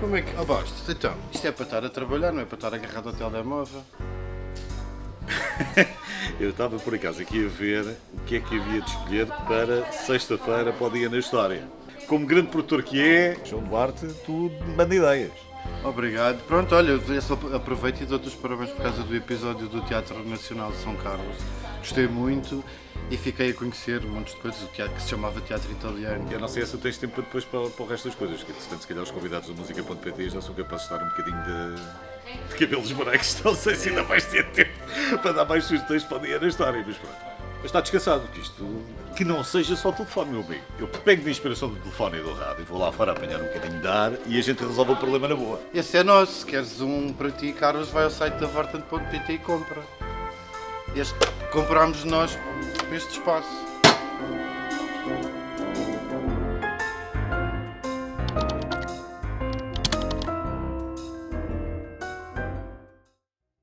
Como é que. Oh, Bastos, então, isto é para estar a trabalhar, não é para estar agarrado ao telemóvel. Eu estava por acaso aqui a ver o que é que havia de escolher para sexta-feira para o Dia na História. Como grande produtor que é, João Duarte, tu manda ideias. Obrigado. Pronto, olha, eu só aproveito e dou-te os parabéns por causa do episódio do Teatro Nacional de São Carlos. Gostei muito e fiquei a conhecer um monte de coisas, o teatro que se chamava Teatro Italiano. Eu não sei se tens tempo depois para, para o resto das coisas, que se calhar os convidados da música.pt já são capazes de estar um bocadinho de, de cabelos brancos, não sei se ainda vais ter tempo para dar mais sugestões para o dia na história, mas pronto. Mas está descansado que isto que não seja só telefone, meu bem. Eu pego de inspiração do telefone e do rádio, e vou lá fora apanhar um bocadinho de ar e a gente resolve o problema na boa. Esse é nosso. Se queres um para ti, Carlos, vai ao site da Vorten.pt e compra. Este comprámos nós este espaço.